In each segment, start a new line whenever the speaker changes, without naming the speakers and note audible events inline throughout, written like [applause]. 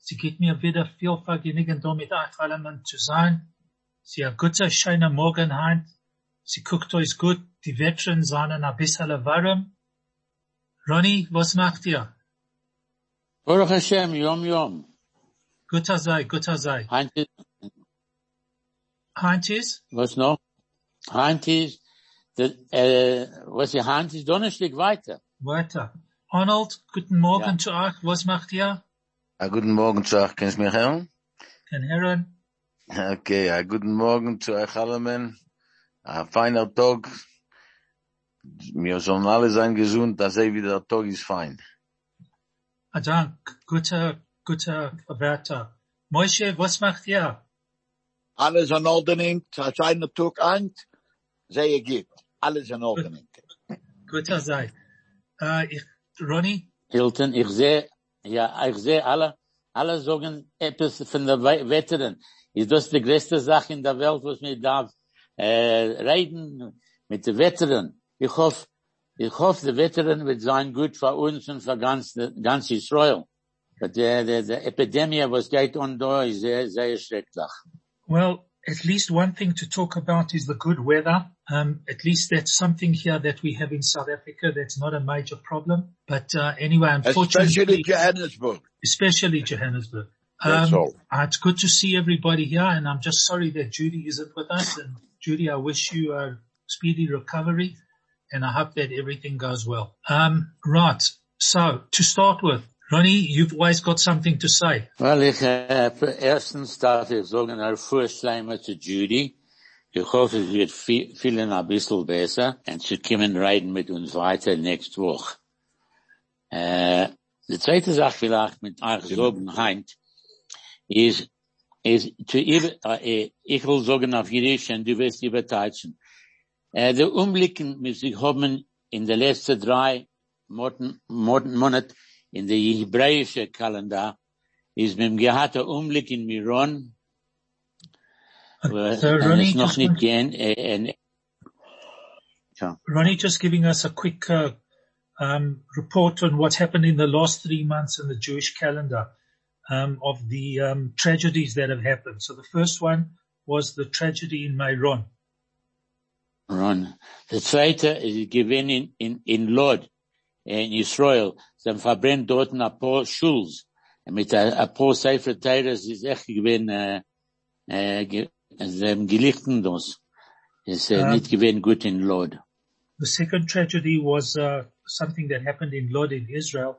Sie geht mir wieder viel Vergnügen, da mit euch allen zu sein. Sie hat guter, schöner Morgen heim. Sie guckt euch gut. Die Wetteren sind ein bisschen warm. Ronny, was macht ihr?
Baruch Hashem, Yom Yom.
Guter sei, guter sei.
Heint ist,
Heint ist?
was noch? Heint ist, der, äh, was ist Heint ist Donnerstag weiter.
Weiter. Arnold, guten Morgen
Ja.
zu euch. Was macht ihr?
Ah, guten Morgen zu euch, kannst du mich hören?
Den Herren.
Okay, ah, guten Morgen zu euch allen. Ein feiner Tag. Wir sollen alle sein gesund, dass eh wieder der Tag ist fein.
Ah, Dank. Guter, guter Wärter. Moshe, was macht ihr?
Alles in Ordnung, es ist ein Tag ein, sehr gut. Alles in Ordnung.
Guter sei. Äh, ich, Ronny?
Hilton, ich sehe, ja, ich sehe alle, alle sagen etwas von der We- Veteran. Ist das die größte Sache in der Welt, was mir darf, äh, reden mit den Veteran. Ich hoffe, ich hoffe, der Veteran wird sein gut für uns und für ganz, ganz Israel. But the, the, the epidemia was geht on ist sehr, sehr schrecklich.
Well, at least one thing to talk about is the good weather. Um, at least that's something here that we have in South Africa that's not a major problem. But uh, anyway,
Especially
unfortunately,
Johannesburg.
especially Johannesburg.
That's
Um,
all.
uh, it's good to see everybody here, and I'm just sorry that Judy isn't with us. And Judy, I wish you a speedy recovery, and I hope that everything goes well. Um, right. So to start with, Ronnie, you've always got something to say.
Well, ich, äh, erstens darf ich sagen, ein Vorschleimer zu Judy. Ich hoffe, es wird vi- vielen ein bisschen besser und sie kommen reden mit uns weiter nächste Woche. Äh, die zweite Sache vielleicht mit euch sagen, Heint, ist, ist, zu über, äh, ich will sagen auf Jiddisch und du wirst überteilen. Äh, die Umblicken, die sich haben in den letzten drei Monaten, Monaten, Monat in der hebräische Kalender, ist mit dem gehad der Umblick in Miron,
So Ronnie,
ist noch
just
nicht
want-
gehen, äh, äh, ja.
Ronnie just giving us a quick uh, um, report on what happened in the last three months in the Jewish calendar um, of the um, tragedies that have happened. So the first one was the tragedy in Meron.
Ron. Der zweite ist gewesen in, in, in Lod, in Israel. Sie haben verbrennt dort ein paar Schuls. Mit ein paar Sefer Teires ist echt gewesen, äh, ge, gelichten das. Ist äh,
Ähm.
nicht gewesen gut in Lod.
The second tragedy was uh, something that happened in Lod in Israel,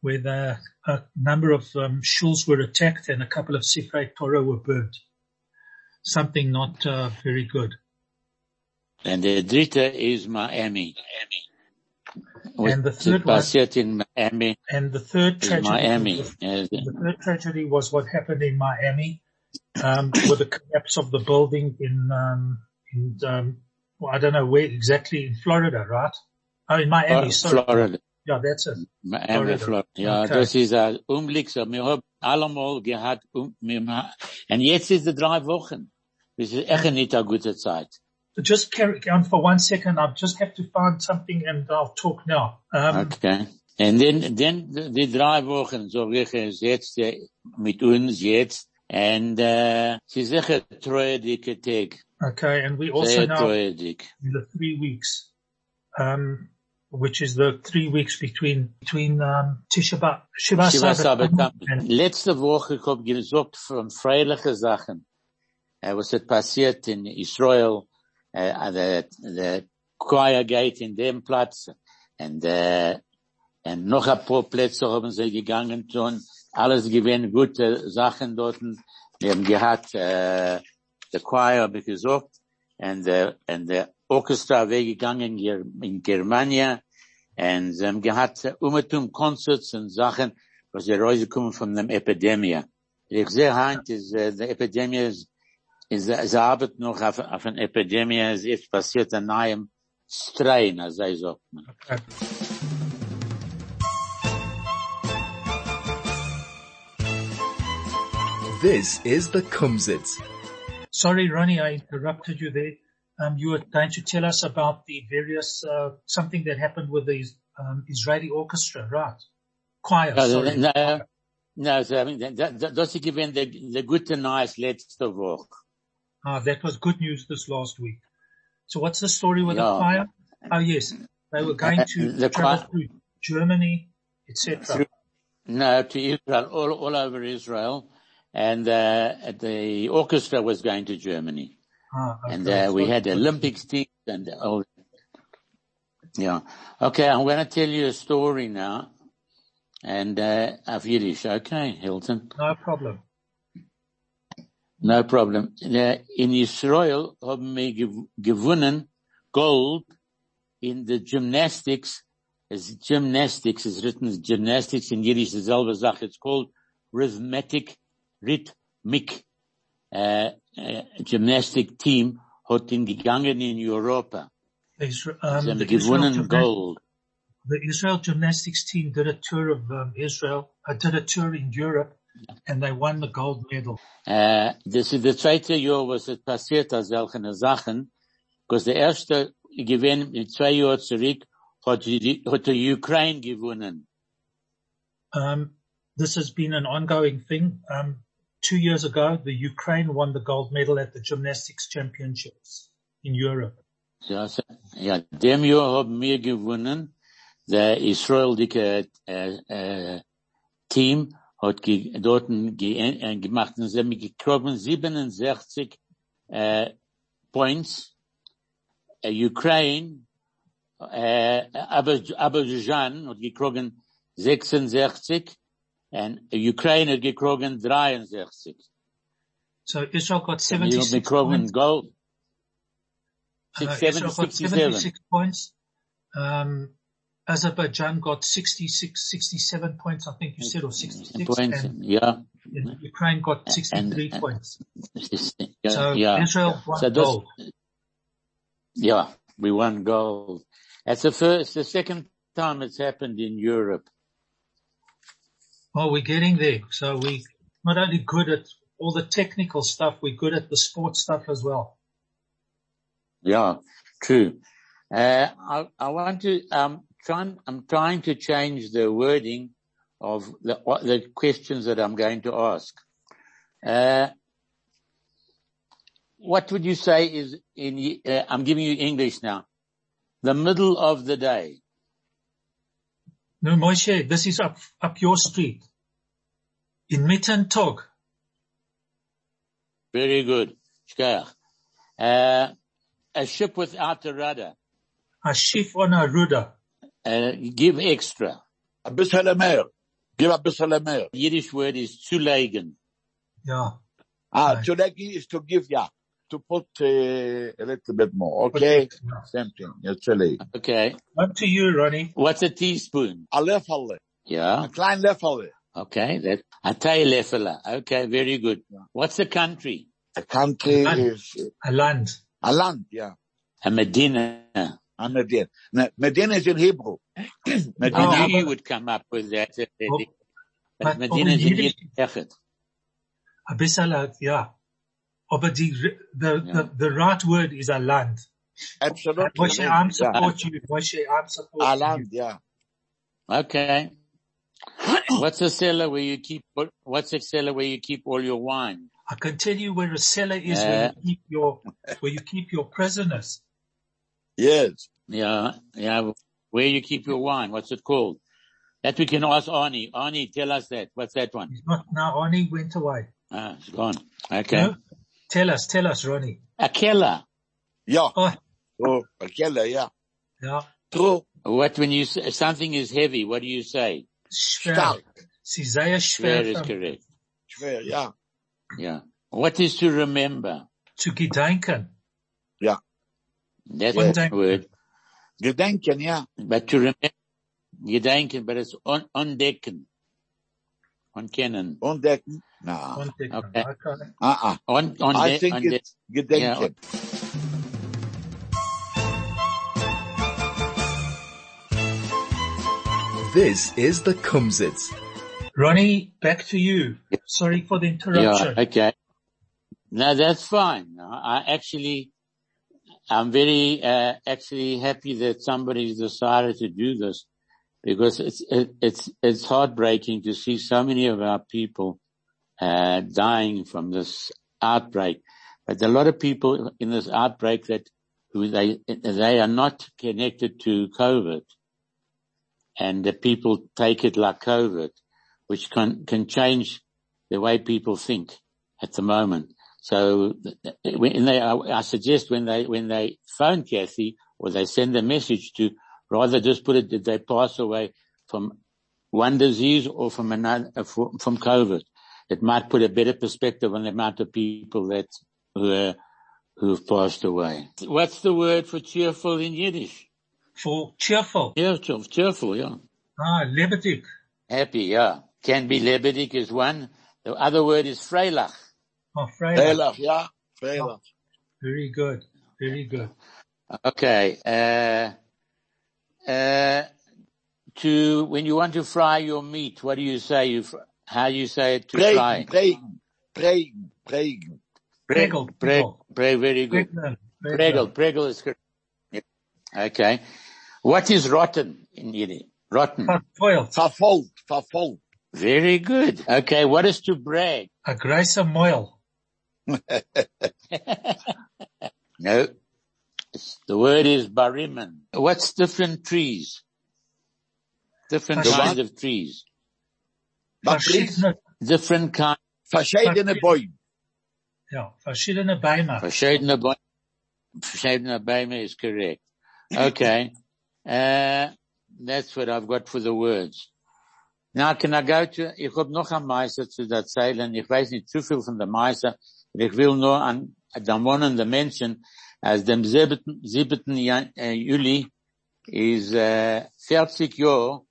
where the, a number of um, shuls were attacked and a couple of Sifrei Torah were burnt. Something not uh, very good.
Und der dritte ist Miami.
And the third one-
passiert in Miami,
And the third tragedy
Miami.
was- The third tragedy was what happened in Miami, um, with the collapse of the building in, um, in, um, well, I don't know where exactly in Florida, right? Oh, in Miami, sorry.
Florida.
Yeah, that's it.
Miami,
Florida.
Florida. Ja,
Okay.
das ist ein Umblick, so wir haben allemal gehabt, um, wir, und jetzt ist es drei Wochen. Das ist echt nicht eine gute Zeit.
Just carry on for one second. I just have to find something and I'll talk now. Um,
Okay. Und dann, dann die drei Wochen, so wie jetzt mit uns jetzt, und sie ist sicher treue dicke Tag.
okay. And we also
Sehr
now
treue dick.
in the three weeks, um, which is the three weeks between, between, um, Tisha B'Av, Shiva Sabbath and
Letzte Woche, ich hab gesagt von freiliche Sachen, äh, was hat passiert in Israel, äh, der, der Choir Gate in dem Platz, und, äh, und noch ein paar Plätze haben sie gegangen tun, alles gewesen gute Sachen dort, wir haben gehabt, äh, der Choir habe ich gesagt, und, äh, und der Orchestra hier in Germania, und sie haben gehabt, Umetum Concerts und Sachen, was sie rausgekommen von dem Epidemie. Ich sehe heint, ist, äh, die Epidemie ist, ist, ist arbeit noch auf, auf eine Epidemie, es ist passiert ein neuem Strain, als sei sagt man.
Okay.
This is the Kumzits.
Sorry, Ronnie, I interrupted you there. Um, you were going to tell us about the various, uh, something that happened with the um, Israeli orchestra, right? Choir,
Ja,
sorry.
no, no, so, I mean, that, that, das ist gewesen der, der gute Neues letzte Woche.
Ah, that was good news this last week. So what's the story with the
Yeah.
choir? Oh yes, they were going to
The
travel
choir-
through Germany, etc.
No, to Israel, all, all over Israel. And, uh, the orchestra was going to Germany.
Ah, okay.
And, uh, we had Olympics teams and all. Yeah. Okay, I'm going to tell you a story now. And, uh, of Yiddish. Okay, Hilton.
No problem.
No problem. In Israel haben wir gew- gewonnen Gold in the gymnastics. As gymnastics is written as gymnastics in Yiddish, dieselbe Sache. It's called rhythmic, rhythmic, uh, uh, gymnastic team hat ihn gegangen in Europa.
The, Isra- um,
Sie haben
the, Israel
gewonnen Gold.
the Israel gymnastics team did a tour of um, Israel, uh, did a tour in Europe, and they won the gold medal.
Äh, das ist der zweite Jahr, was es passiert als solche Sachen, because der erste gewinn in zwei Jahren zurück, hat die, hat die Ukraine gewonnen.
Um, this has been an ongoing thing. Um, two years ago, the Ukraine won the gold medal at the gymnastics championships in Europe.
Ja, dem Jahr haben wir gewonnen, der Israel dicke, äh, eh, äh, eh, Team hat ge, dort ge, äh, gemacht und sie haben gekriegt 67, äh, Points. Äh, Ukraine, äh, Azerbaijan hat gekriegt 66 und Ukraine hat gekriegt 63.
So Israel got
Wir haben
76 points.
Gold.
Uh,
67,
Israel got 76 points. Um, Azerbaijan got 66, 67 points, I think you said, or 66.
Points,
And, and Ukraine got 63
and-
points.
Ja,
So
ja.
Israel won
So
gold.
Yeah, we won gold. That's the first, the second time it's happened in Europe.
Well, we're getting there. So we not only good at all the technical stuff, we're good at the sports stuff as well.
Yeah, true. Uh, I, I want to, um, try and, I'm trying to change the wording of the, the questions that I'm going to ask. Uh, what would you say is in, uh, I'm giving you English now. The middle of the day.
No, Moshe, this is up, up your street. In Mittentag.
Very good. Shkach. Uh, a ship without a rudder.
A ship on a rudder.
Uh, give extra.
A bissel mehr. Give a bissel mehr.
Yiddish word is zulegen.
Yeah.
Ah,
Right.
to is to give, yeah. To put uh, a little bit more. Okay? Same thing. Actually.
Okay.
Up to you, Ronnie.
What's a teaspoon?
A Löffel.
Yeah.
A klein Löffel.
Okay. That, a teileffele. Okay. Very good. What's a country?
A country
Land.
is
A land.
a land, yeah.
A Medina.
A Medina. Ne- Medina is in Hebrew.
I [clears throat]
Medina.
knew you would come up with that.
Oh,
But
but
Medina is in
Yiddish-
Yiddish.
A bissel, yeah. Aber die, the,
Yeah.
the, the right word is a land.
Absolutely.
Moshe, I'm support you. Moshe, I'm
A
support you.
land, yeah.
Okay. [coughs] What's a cellar where you keep, what's a cellar where you keep all your wine?
I can tell you where a cellar is
Uh,
where you keep your, where you keep your prisoners.
Yes.
Yeah. Yeah. Where you keep your wine. What's it called? That we can ask Arnie. Arnie, tell us that. What's that one?
He's not now, Ronnie went away.
Ah, it's gone. Okay.
No? Tell us, tell us, Ronnie.
A keller.
Ja.
Oh,
So, a keller, yeah.
yeah.
True.
What when you say something is heavy, what do you say?
Schwer.
Stark.
Sie sehr
Schwer
schwer
is correct.
Schwer, yeah.
Yeah. What is to remember?
zu gedenken.
That's
Yeah.
the word.
Gedenken, yeah.
But to remember, gedenken, but it's on, undecken. On kennen.
Ontdecken? Na.
Contact them.
Okay.
Okay.
Ah, ah.
On, on
I
de-
think
on de-
it's gedenken.
This is the Kumzits.
Ronnie, back to you. Sorry for the interruption.
Yeah, okay. No, that's fine. I I actually, I'm very, uh, actually happy that somebody's decided to do this because it's, it, it's, it's heartbreaking to see so many of our people, uh, dying from this outbreak. But a lot of people in this outbreak that who they, they are not connected to COVID and the people take it like COVID, which can, can change the way people think at the moment. So when they, I suggest when they, when they phone Kathy or they send a message to rather just put it that they pass away from one disease or from another, from COVID. It might put a better perspective on the amount of people that who, uh, who've passed away. What's the word for cheerful in Yiddish?
For cheerful.
Yeah, cheerful, yeah.
Ah, lebedik.
Happy, yeah. Can be lebedik is one. The other word is freilach.
Oh, Freya.
Veilig, ja. Veilig.
Very good. Very good.
Okay. Uh, Uh, when you want to fry your meat, what do you say? You, fr- how do you say it to fry?
Pregel.
Preg, preg, very good.
Pregel.
Pregel, pregel is correct. Okay. What is rotten in Yiddish? Rotten.
Verfoilt.
Vervolkt, vervolkt.
Very good. Okay. What is to brag?
A grace moil. [laughs]
No. It's- The word is bariman. What's different trees? Different
The
kinds of trees.
Wat trees?
Verschiedene,
Different kinds.
Verschiedene Bäume.
ja, verschiedene Bäume.
Verschiedene Bäume. Verschiedene Bäume is correct. Okay. [laughs] Uh, that's what I've got for the words. Now can I go to, ich hab noch ein Meister zu erzählen. Ich weiß nicht zu viel von der Meister. Ich will nur an den wohnenden Menschen, als dem 7. 7. Jan- äh, Juli ist äh, 40 Jahre,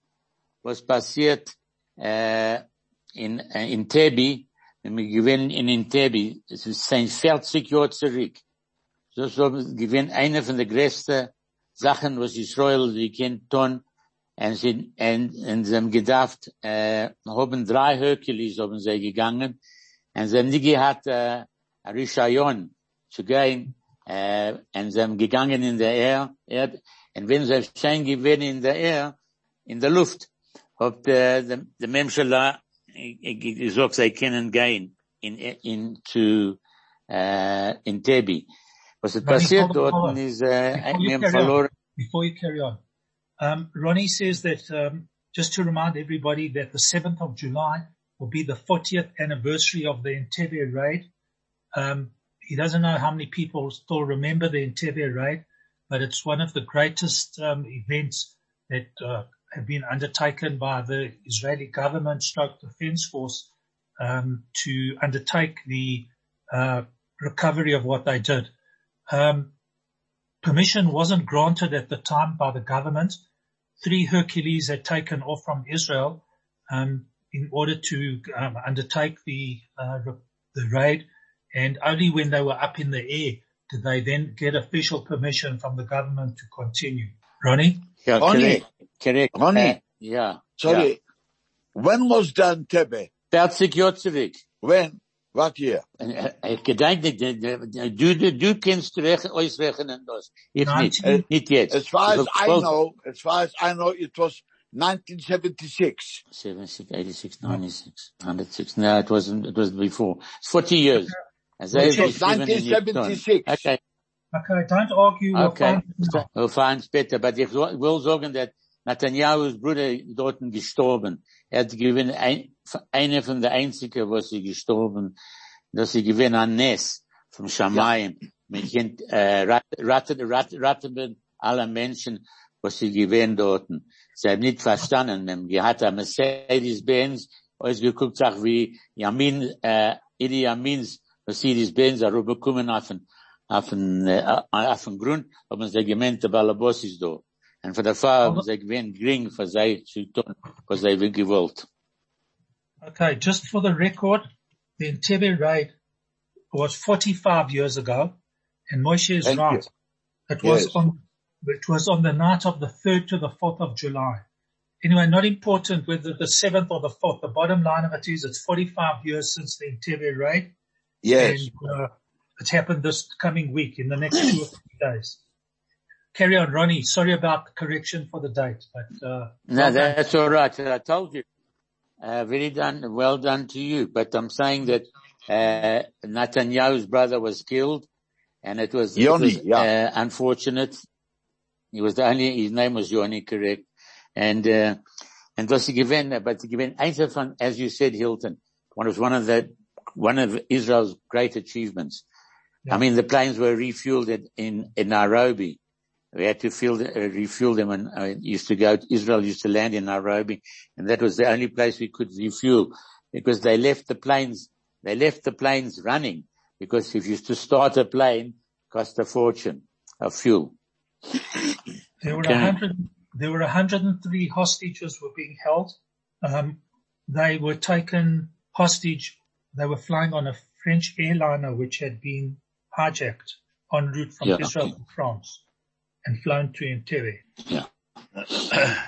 was passiert äh, in, äh, in Tebi, wir gewinnen in Intebi, es ist sein 40 Jahre zurück. Das ist gewinn eine von der größten Sachen, was Israel die kennt tun. Und und, und sie haben gedacht, äh, haben drei Herkules haben sie gegangen. Und sie haben nie gehabt, äh, Rishayon zu gehen, äh, und gegangen in der Air, Erd, und wenn sie schein gewinnen in der Air, in der Luft, hat, äh, der, der Memschala, gesagt, sie können gehen in, in, zu, äh, in Tebi. Was ist
Ronnie,
passiert
hold on, hold
dort
on.
ist, äh,
Before
wir
you
haben
carry on,
verloren,
before you carry on, um, Ronnie says that um, just to remind everybody that the 7th of July will be the 40th anniversary of the Entebbe raid. Um, he doesn't know how many people still remember the Entebbe raid, but it's one of the greatest um, events that uh, have been undertaken by the Israeli government stroke defense force um, to undertake the uh, recovery of what they did. Um, permission wasn't granted at the time by the government. Three Hercules had taken off from Israel um, in order to um, undertake the uh, the raid, and only when they were up in the air did they then get official permission from the government to continue. Ronnie,
Ja,
Ronnie.
correct. Correct.
Ronnie.
Uh, äh, ja.
Sorry.
Ja.
When was Dan Tebe?
40 Jahre.
When? What year?
Und, Ich uh, gedenke, du, du, du, du kennst rechnen, ausrechnen das. Ich nicht.
19 eh,
Nicht jetzt.
As far as I know, as far as I know, it was 1976.
76, 86, 96, 106. No, it wasn't, it was before. It's 40 years. As
Well,
I
it was
geschrieben in die
1976.
Okay.
Okay, don't argue. We'll
Okay.
find it now.
We'll find später. Aber ich so- will sagen, dass Netanyahu's Bruder dort gestorben. Er hat gewinn ein, einer von der einzigen, was sie gestorben, dass sie gewinn an Ness vom Shamayim. Man kennt, äh, ratten, ratten, ratten, ratten alle Menschen, was sie gewinn dort. Sie haben nicht verstanden. Man haben gehabt ein Mercedes-Benz, ausgeguckt, sag wie Yamin, äh, Idi Yamins Mercedes-Benz, er Grund, haben sie gemeint, der Balabos ist da. Und von der haben sie gewinnt gering für sie zu tun, was sie gewollt.
Okay, just for the record, the Entebbe raid was 45 years ago, and Moshe is
Thank
right. It was
Yes.
on, it was on the night of the 3rd to the 4th of July. Anyway, not important whether the 7th or the 4th. The bottom line of it is it's 45 years since the Entebbe raid.
Yes.
And, uh, it happened this coming week in the next two or three days. Carry on, Ronnie. Sorry about the correction for the date, but, uh,
No,
well done.
that's all right. I told you. Uh, very done, well done to you. But I'm saying that uh, Netanyahu's brother was killed, and it was, it
Yoni,
was,
yeah.
uh, unfortunate. He was the only. His name was Yoni, correct? And uh, and was given, but given eins van, as you said, Hilton. One was one of the one of Israel's great achievements.
Yeah.
I mean, the planes were refueled at, in in Nairobi. We had to fuel, uh, refuel them and uh, used to go, Israel used to land in Nairobi and that was the only place we could refuel because they left the planes, they left the planes running because if you used to start a plane, cost a fortune of fuel.
There were
Okay.
a hundred, there were 103 hostages were being held. Um, they were taken hostage. They were flying on a French airliner which had been hijacked en route from
Yeah.
Israel to France and flown to Entebbe. [coughs]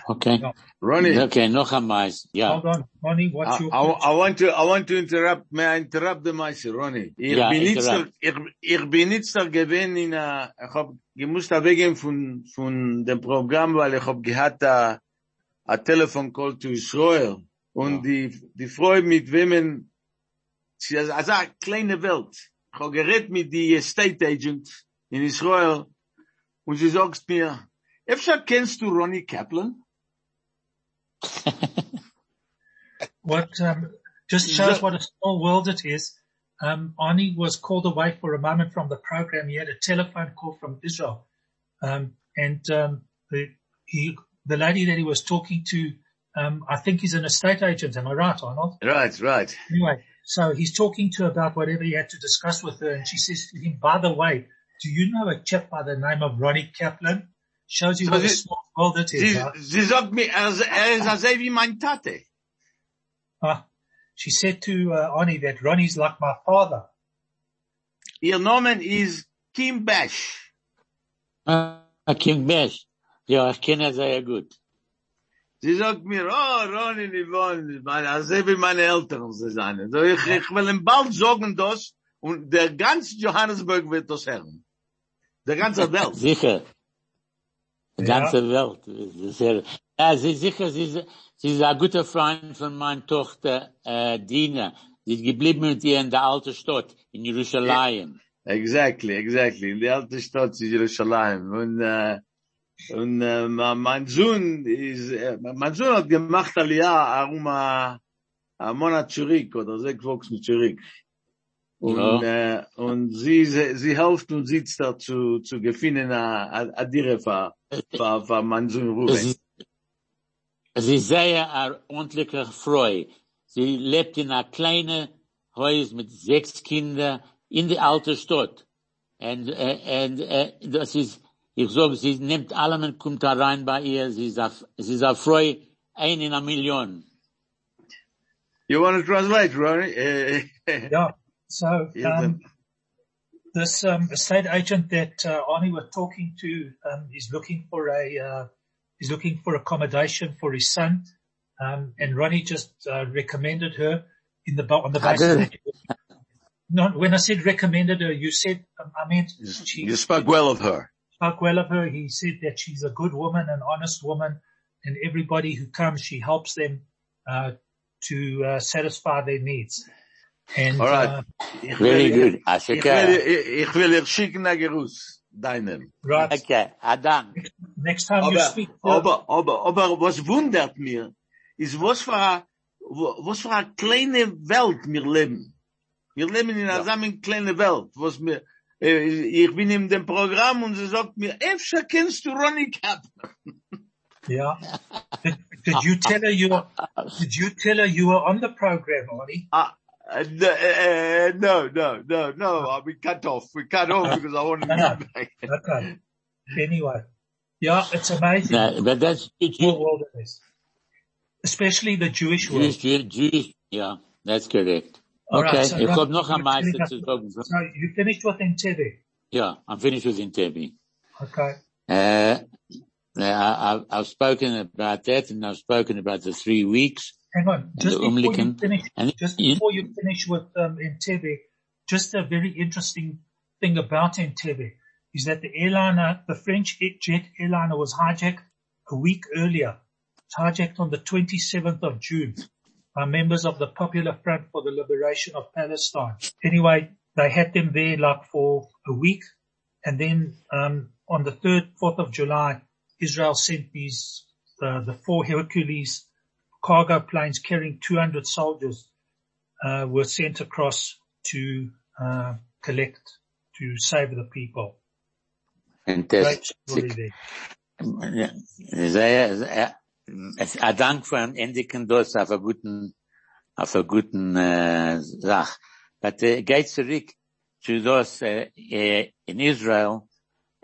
Okay.
Yeah.
Ronnie,
Okay, noch einmal. Yeah.
Hold on, Ronnie, what's
I,
your
I, I want to, I want to interrupt, may I interrupt the Meister, Ronnie? Ich
Ja,
bin nicht,
interrupt.
ich, ich bin nicht da gewesen in a, ich hab gemusst weggehen von, von dem Programm, weil ich hab gehabt a, a Telefon call to Israel. Und
Ja.
die, die Frau mit wem, man- sie, also eine kleine Welt. Ich hab geredet mit die Estate Agent in Israel. Und sie sagt mir, Efter kennst du Ronnie Kaplan? [laughs]
What um, just shows what a small world it is. Um, Arnie was called away for a moment from the program. He had a telephone call from Israel, um, and um, the he, the lady that he was talking to, um, I think he's an estate agent. Am I right, Arnold?
Right, right.
Anyway, so he's talking to her about whatever he had to discuss with her, and she says to him, "By the way, do you know a chap by the name of Ronnie Kaplan?" Shows you
So
what a small world it is.
Sie,
huh?
sie sagt mir, ist- ist also wie mein Tate.
Ah, she said to uh, Arnie that Ronnie's like my father.
Ihr Name is Kim Bash.
Ah, King Besh. Ja, ich kenne sehr gut.
Sie sagt mir, oh, Ronny, Livon, also wie meine Eltern sie sind. So, ich, ich will ihm bald sagen das und der ganze Johannesburg wird das hören. Der ganze Welt.
Sicher. Die
Ja.
ganze Welt. Das ist sehr- Ja, sie sicher, sie, ist- sie ist ein guter Freund von meiner Tochter, äh, Dina. Sie ist geblieben mit ihr in der alten Stadt, in Jerusalem.
Exactly, exactly. In die alte Stadt ist Jerusalem. Und, äh, und, äh, ma- mein Sohn ist, äh, mein Sohn hat gemacht Aliyah, um, äh, ein Monat zurück, oder sechs Wochen zurück. Und, äh, und sie, sie, sie hilft und sitzt da zu, zu gewinnen, a, a, a dire für, für, für mein Sohn Ruben.
Sie, sie ist sehr eine ordentliche Frau. Sie lebt in einer kleinen Haus mit sechs Kindern in der alten Stadt. Und, äh, und, äh, das ist, ich sag, sie nimmt allem und kommt da rein bei ihr. Sie ist, eine, sie ist eine ein in einer Million.
You want to translate, Ronnie? Uh, [laughs]
Yeah. So um, this um, estate agent that uh, Arnie was talking to um, is looking for a uh, is looking for accommodation for his son, um, and Ronnie just uh, recommended her in the on the
I
basis.
did.
That, not when I said recommended her, you said um, I meant she
you spoke well of her.
Spoke well of her. He said that she's a good woman, an honest woman, and everybody who comes, she helps them uh, to uh, satisfy their needs. And
All right.
uh,
Very
will-
good.
Ich will,
Ashika.
ich, ich will ihr schicken nach Gerus, deinem.
right.
Okay, Adam.
Next time you speak,
aber, aber, aber, was wundert mir, ist, was für a, was für a kleine Welt wir leben. Wir leben in einer ja. kleine Welt, was mir, ich bin in dem Programm und sie sagt mir, Efscher kennst du Ronnie Kaplan?
yeah. Did, did you tell her you were, did you tell her you were on the program, Arnie?
Ah, uh, no, uh, no, no, no, no, uh, we cut off. We cut off because I wanted to get back.
Okay. Anyway. Yeah, it's amazing
No, but that's
what world it is. Especially the Jewish world.
Jewish, Jewish, Yeah, that's correct.
All right,
okay,
so Ron,
hab noch
you're
ein Meister
telling us-
zu sagen.
So you finished with Entebbe.
Yeah, I'm finished with Intebi.
Okay.
Uh, I, I've, I've spoken about that and I've spoken about the three weeks.
Hang on. Just before you finish,
And
just
you-
before you finish with um, Entebbe, just a very interesting thing about Entebbe is that the airliner, the French jet airliner was hijacked a week earlier. It was hijacked on the 27th of June by members of the Popular Front for the Liberation of Palestine. Anyway, they had them there like for a week. And then, um, on the 3rd, 4th of July, Israel sent these, uh, the four Hercules cargo planes carrying 200 soldiers, uh, were sent across to, uh, collect, to save the people. Great
Fantastic.
story there.
Ja, sehr, sehr, es- ein Dank für ein Endigen das auf einen guten, auf einen guten, äh, Sach. But, uh, geht zurück zu das, uh, in Israel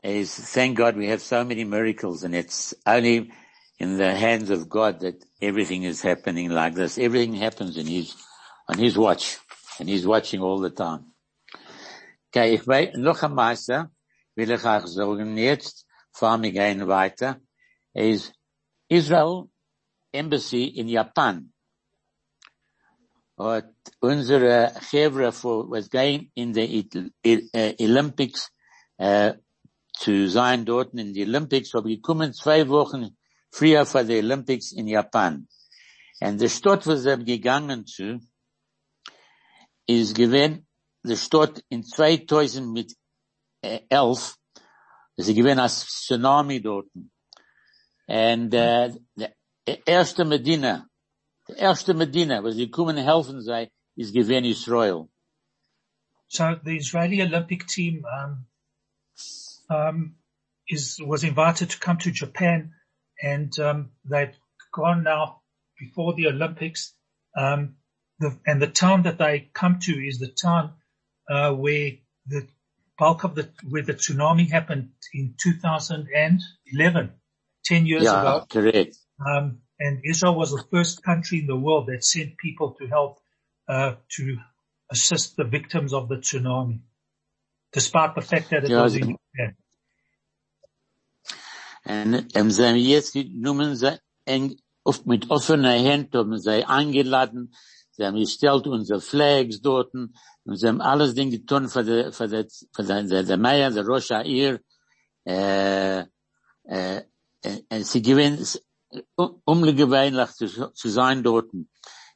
is, thank God we have so many miracles and it's only in the hands of God that everything is happening like this. Everything happens in his, on his watch and he's watching all the time. Okay, ich weiß, noch ein Meister will ich euch sagen jetzt, bevor wir gehen weiter, is Israel Embassy in Japan. Hat unsere Chevre for, was going in the uh, Olympics, uh, zu sein dort in die Olympics, aber gekommen zwei Wochen früher für die Olympics in Japan. Und die Stadt, wo sie gegangen zu, ist gewesen, die Stadt in 2000 mit äh, elf, sie gewesen als Tsunami dort. Und äh, die erste Medina, the erste Medina, wo sie kommen helfen ist gewesen Israel.
So the Israeli Olympic team um, um, is was invited to come to Japan, and um, they've gone now before the Olympics. Um, the, and the town that they come to is the town uh, where the bulk of the where the tsunami happened in 2011, 10 years
Ja,
ago.
correct.
Um, and Israel was the first country in the world that sent people to help uh, to assist the victims of the tsunami, despite the fact that it
Ja,
was in Japan.
Und ähm, sie haben jetzt genommen, sie eng, oft mit offener Hand haben sie eingeladen, sie haben gestellt unsere Flags dort und sie haben alles Ding getan für die, für die, für die, der Meier, der Rosh Ha'ir, äh, äh, äh, und sie gewinnen, es- um- ungewöhnlich zu, zu sein dort.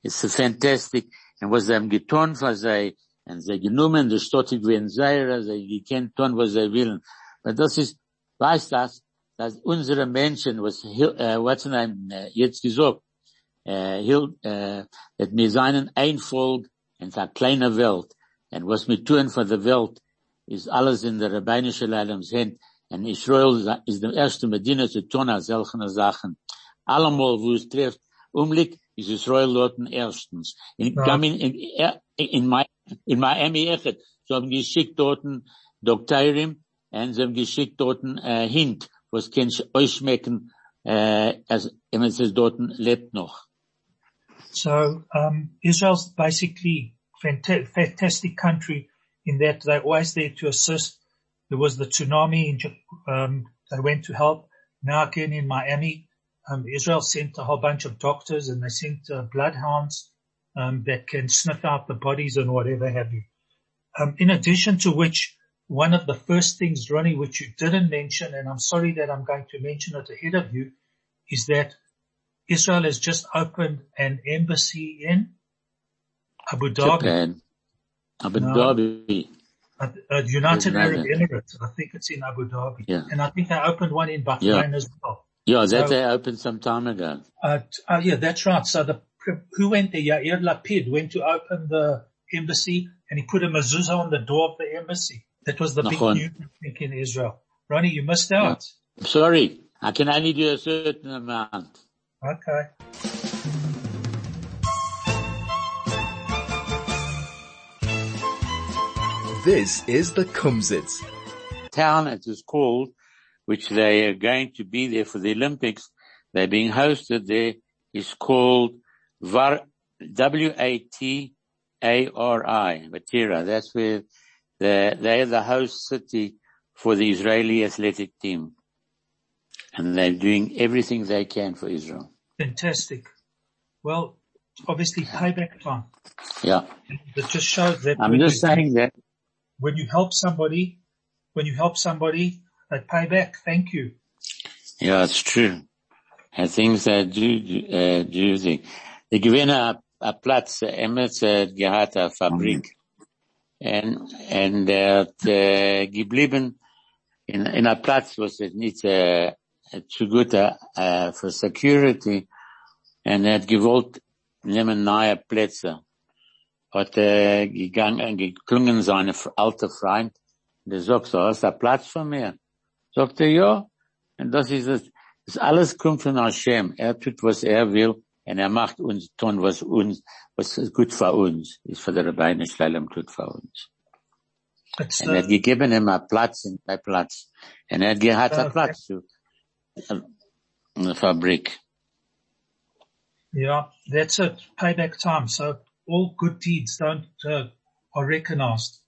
It's fantastic. Und was sie haben getan für sie, und sie genommen, die Stadt gewinnen sehr, sie gekannt tun, was sie wollen. Aber das ist, weißt das, dass unsere Menschen, was, äh, what's the name, äh, jetzt gesagt, äh, Hil, äh, dass wir seinen ein Volk in einer kleinen Welt, und was wir tun für die Welt, ist alles in der rabbinischen Hand, und Israel is ist die erste Medina zu tun als solche Sachen. Allemal, wo es trifft, Umblick, ist Israel dort erstens. In,
Ja.
in, in, in, Mi- in Miami, echt, so haben geschickt dort Doktorim, und sie haben geschickt dort äh, Hint, was kann euch schmecken, äh, als wenn es dort lebt noch.
So um, Israel's basically fanta- fantastic country in that they're always there to assist. There was the tsunami in, um, they went to help. Now again in Miami, um, Israel sent a whole bunch of doctors and they sent uh, bloodhounds um, that can sniff out the bodies and whatever have you. Um, in addition to which, one of the first things, Ronnie, which you didn't mention, and I'm sorry that I'm going to mention it ahead of you, is that Israel has just opened an embassy in Abu Dhabi,
Japan. Abu. Dhabi.
Uh, uh, United Arab. Emirates. I think it's in Abu Dhabi.
Yeah.
And I think they opened one in Bahrain
Yeah.
as well.
Yeah, that
So-
they opened some time ago.
Uh, uh, yeah, that's right. So the, who went there? Yair Lapid went to open the embassy and he put a mezuzah on the door of the embassy. That was the big news, I think, in Israel. Ronnie, you missed out.
Sorry. I can only do a certain amount.
Okay.
This is the Kumzits.
town it is called, which they are going to be there for the Olympics. They're being hosted there is called Var, W-A-T-A-R-I, Vatira. That's where the, they're the host city for the Israeli athletic team. And they're doing everything they can for Israel.
Fantastic. Well, obviously payback time.
Yeah.
It just shows that.
I'm just saying that
When you help somebody, when you help somebody, they pay back. Thank you.
Yeah, it's true. And things that do, äh, do the, die gewinnen a, Platz, Emmets hat gehad a Fabrik. En, en er hat, äh, geblieben in, in a Platz, was es nicht, äh, zu gut, äh, für Security. En er hat gewollt nehmen neue Plätze. Hat, äh, gegangen, geklungen seine alte Freund. Der sagt so, hast du Platz für mir? Sagt er, ja. Und das ist es. Das alles kommt von Hashem. Er tut, was er will. Und er macht uns tun, was uns, was gut für uns. Ist für die Rabbeine Schleilem tut für uns.
It's,
Und er hat gegeben ihm einen Platz, einen Platz. Und er hat gehabt einen
Okay.
Platz zu, äh, eine Fabrik.
yeah, that's it. Payback time. So all good deeds don't, uh, are recognized.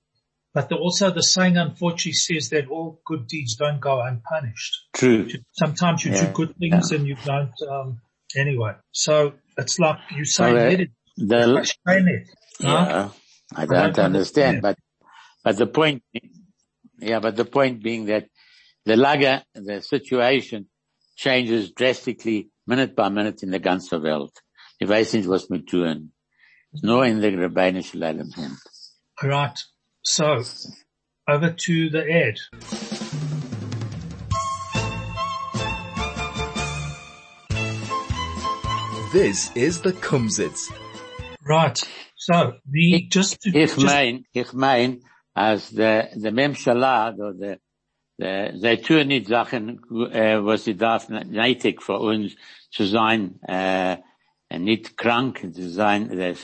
But the, also the saying unfortunately says that all good deeds don't go unpunished.
True.
Sometimes you
Yeah,
do good things
yeah.
and you don't, um, anyway. So it's like you say, it,
The,
explain it. huh?
I don't
don't
understand,
understand.
but, but the point, yeah, but the point being that the lager, the situation changes drastically minute by minute in the ganze Welt. Ich weiß nicht, was wir tun. Nur in the rabbinischen Leilam sind.
Right. So over to the Ed.
This is the Kumzits.
Right. So the, just to,
Ich
just,
mein, ich mein, als der, the Memschalah, oder the der, sie tun nicht Sachen, äh, was sie darf, neidig für uns zu sein, äh, nicht krank zu sein, äh,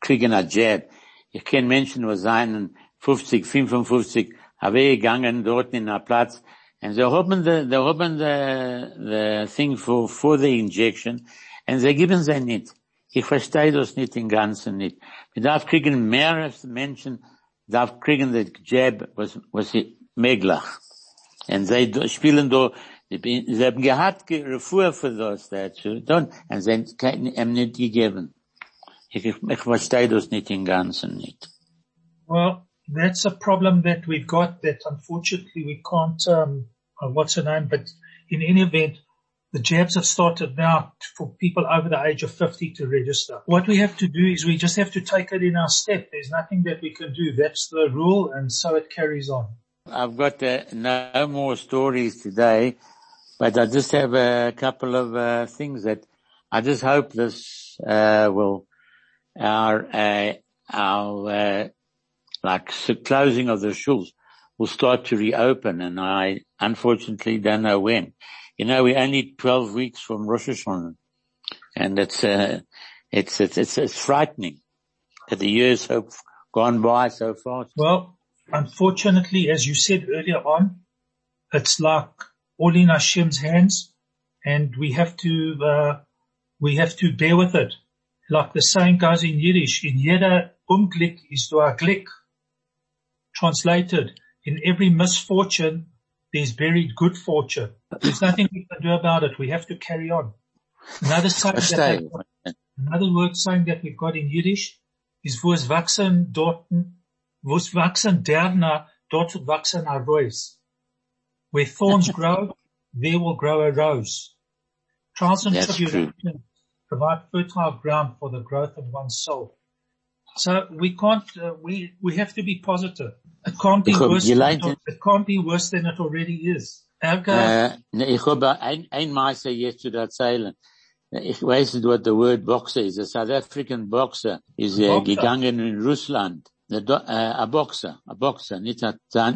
kriegen ein Jab. Ich kenne Menschen, die seien 50, 55, habe gegangen dort in einen Platz, und sie haben the, they haben the, the thing for, for the injection, und sie geben sie nicht. Ich verstehe das nicht im Ganzen nicht. Wir darf kriegen mehr Menschen, darf kriegen das Jab, was, was sie möglich. Und sie spielen da, sie haben gehabt, Refuhr für das dazu, dann, und sie haben ihm nicht gegeben. Ich, ich, ich verstehe das nicht im Ganzen nicht.
well, that's a problem that we've got that unfortunately we can't, um, uh, what's her name, but in any event, the jabs have started now for people over the age of 50 to register. What we have to do is we just have to take it in our step. There's nothing that we can do. That's the rule and so it carries on.
I've got uh, no more stories today, but I just have a couple of uh, things that I just hope this uh, will our uh, our uh, like closing of the schools will start to reopen, and I unfortunately don't know when. You know, we're only twelve weeks from Rosh Hashanah, and it's uh, it's it's it's, it's frightening that the years have gone by so fast.
Well, unfortunately, as you said earlier on, it's like all in Hashem's hands and we have to, uh, we have to bear with it. Like the saying goes in Yiddish, in jeder Unglück ist ein Glück. Translated, in every misfortune, there's buried good fortune. There's nothing we can do about it. We have to carry on. Another saying that
Verstehe.
Another word saying that we've got in Yiddish is wo es wachsen dorten, wo es wachsen derna, dort wachsen a rose. Where thorns [laughs] grow, there will grow a rose. Trials and
That's
tribulations provide fertile ground for the growth of one's soul. So we can't, uh, we, we have to be positive. It can't be worse than it, it can't be worse than it already is.
Äh, ne, ich habe ein, ein Meister jetzt zu erzählen. Ich weiß nicht, what the word boxer is. A South African boxer äh,
Boxer.
gegangen in Russland. Äh, a boxer, a boxer, nicht a,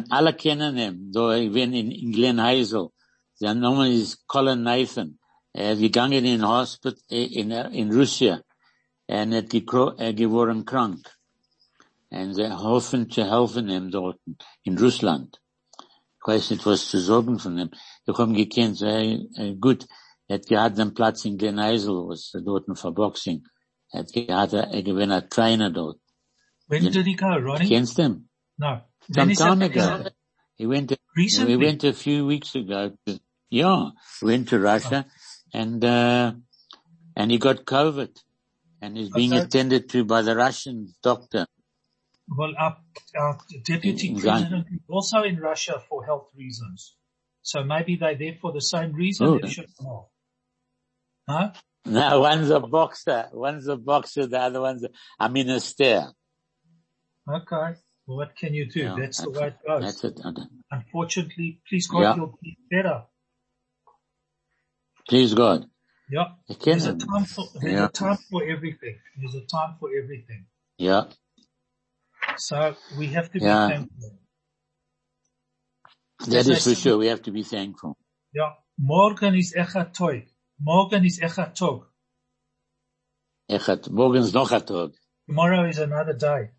alle kennen ihn. Ich bin in, in Glen Hazel. Sein Name ist Colin Nathan. Er ist gegangen in Hospital in, in Russia. En hat er geworden krank. Und sie hoffen zu helfen ihm dort in Russland. Ich weiß nicht, was zu sagen von ihm. Ich habe gekannt, äh, gut. Er hat gehabt einen Platz in Glen Eisel, was dort für Boxing. Er hat gehabt, er gewinnt Trainer dort.
When did he go, Ronnie?
Du ihn?
No.
Some
When
time ago. He went, to,
Recently?
we went a few weeks ago. To, yeah, went to Russia and, uh, and he got COVID and he's being
Okay.
attended to by the Russian doctor.
Well, our, our deputy
In- in
president is also in Russia for health reasons. So maybe they're there for the same reason.
Oh.
They should know. No?
No, one's a boxer, one's a boxer, the other one's a, a minister.
Okay. Well, what can you do?
Yeah,
that's the way it goes.
That's it.
Unfortunately, please God,
Yeah.
you'll be better.
Please God.
Yeah. There's a time for, there's
Yeah.
a time for everything. There's a time for everything.
Yeah.
So we have to
Yeah.
be thankful.
That is for sure. We have to be thankful.
Ja, morgen is echt toig. Morgen is echt tog.
Echat, morgens noch ein Tag.
Tomorrow is another day.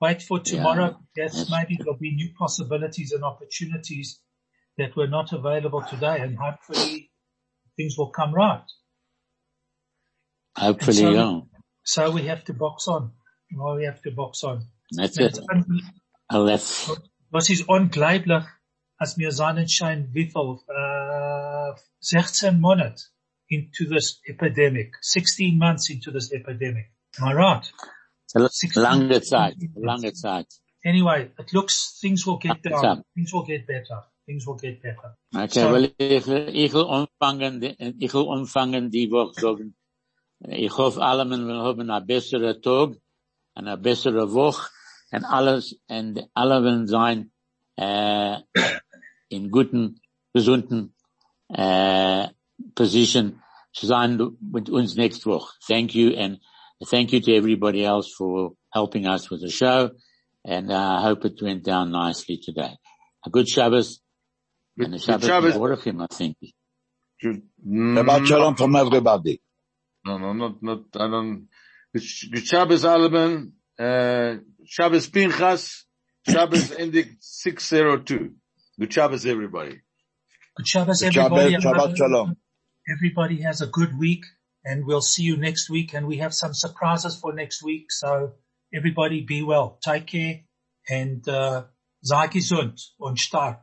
Wait for tomorrow. Yes,
Yes.
maybe there'll be new possibilities and opportunities that were not available today and hopefully things will come right.
Hopefully,
And
yeah.
so- So we have to box on. Well, we have to box on.
That's it. Aleph.
Was ist unglaublich, als wir Sonnenschein wieviel, uh, 16 Monate into this epidemic, 16 months into this epidemic. Am I right?
Lange Zeit. Lange Zeit.
Anyway, it looks things will get down. Things will get better. Things will get better.
Okay,
So-
well, ich, ich will umfangen, ich will umfangen die Woche sagen. Ich hoffe, alle will haben eine bessere Tag, eine bessere Woche, und alles, und alle werden sein, äh, in guten, gesunden, äh, eh, position zu sein mit uns next Woche. Thank you, and thank you to everybody else for helping us with the show, and uh, I hope it went down nicely today. A good Shabbos, and a
Good
Shabbos,
Shabbos.
Shabbos. I think.
Good-
Shabbat shalom from everybody.
No, no, not, not, I don't, good good Shabbos Alban, uh, Shabbos Pinchas, Shabbos [coughs] ending 602. Good Shabbos everybody.
Good Shabbos,
Good
everybody.
Shabbos, Shabbat shalom.
Everybody has a good week and we'll see you next week and we have some surprises for next week. So everybody be well. Take care and, uh, sei gesund und stark.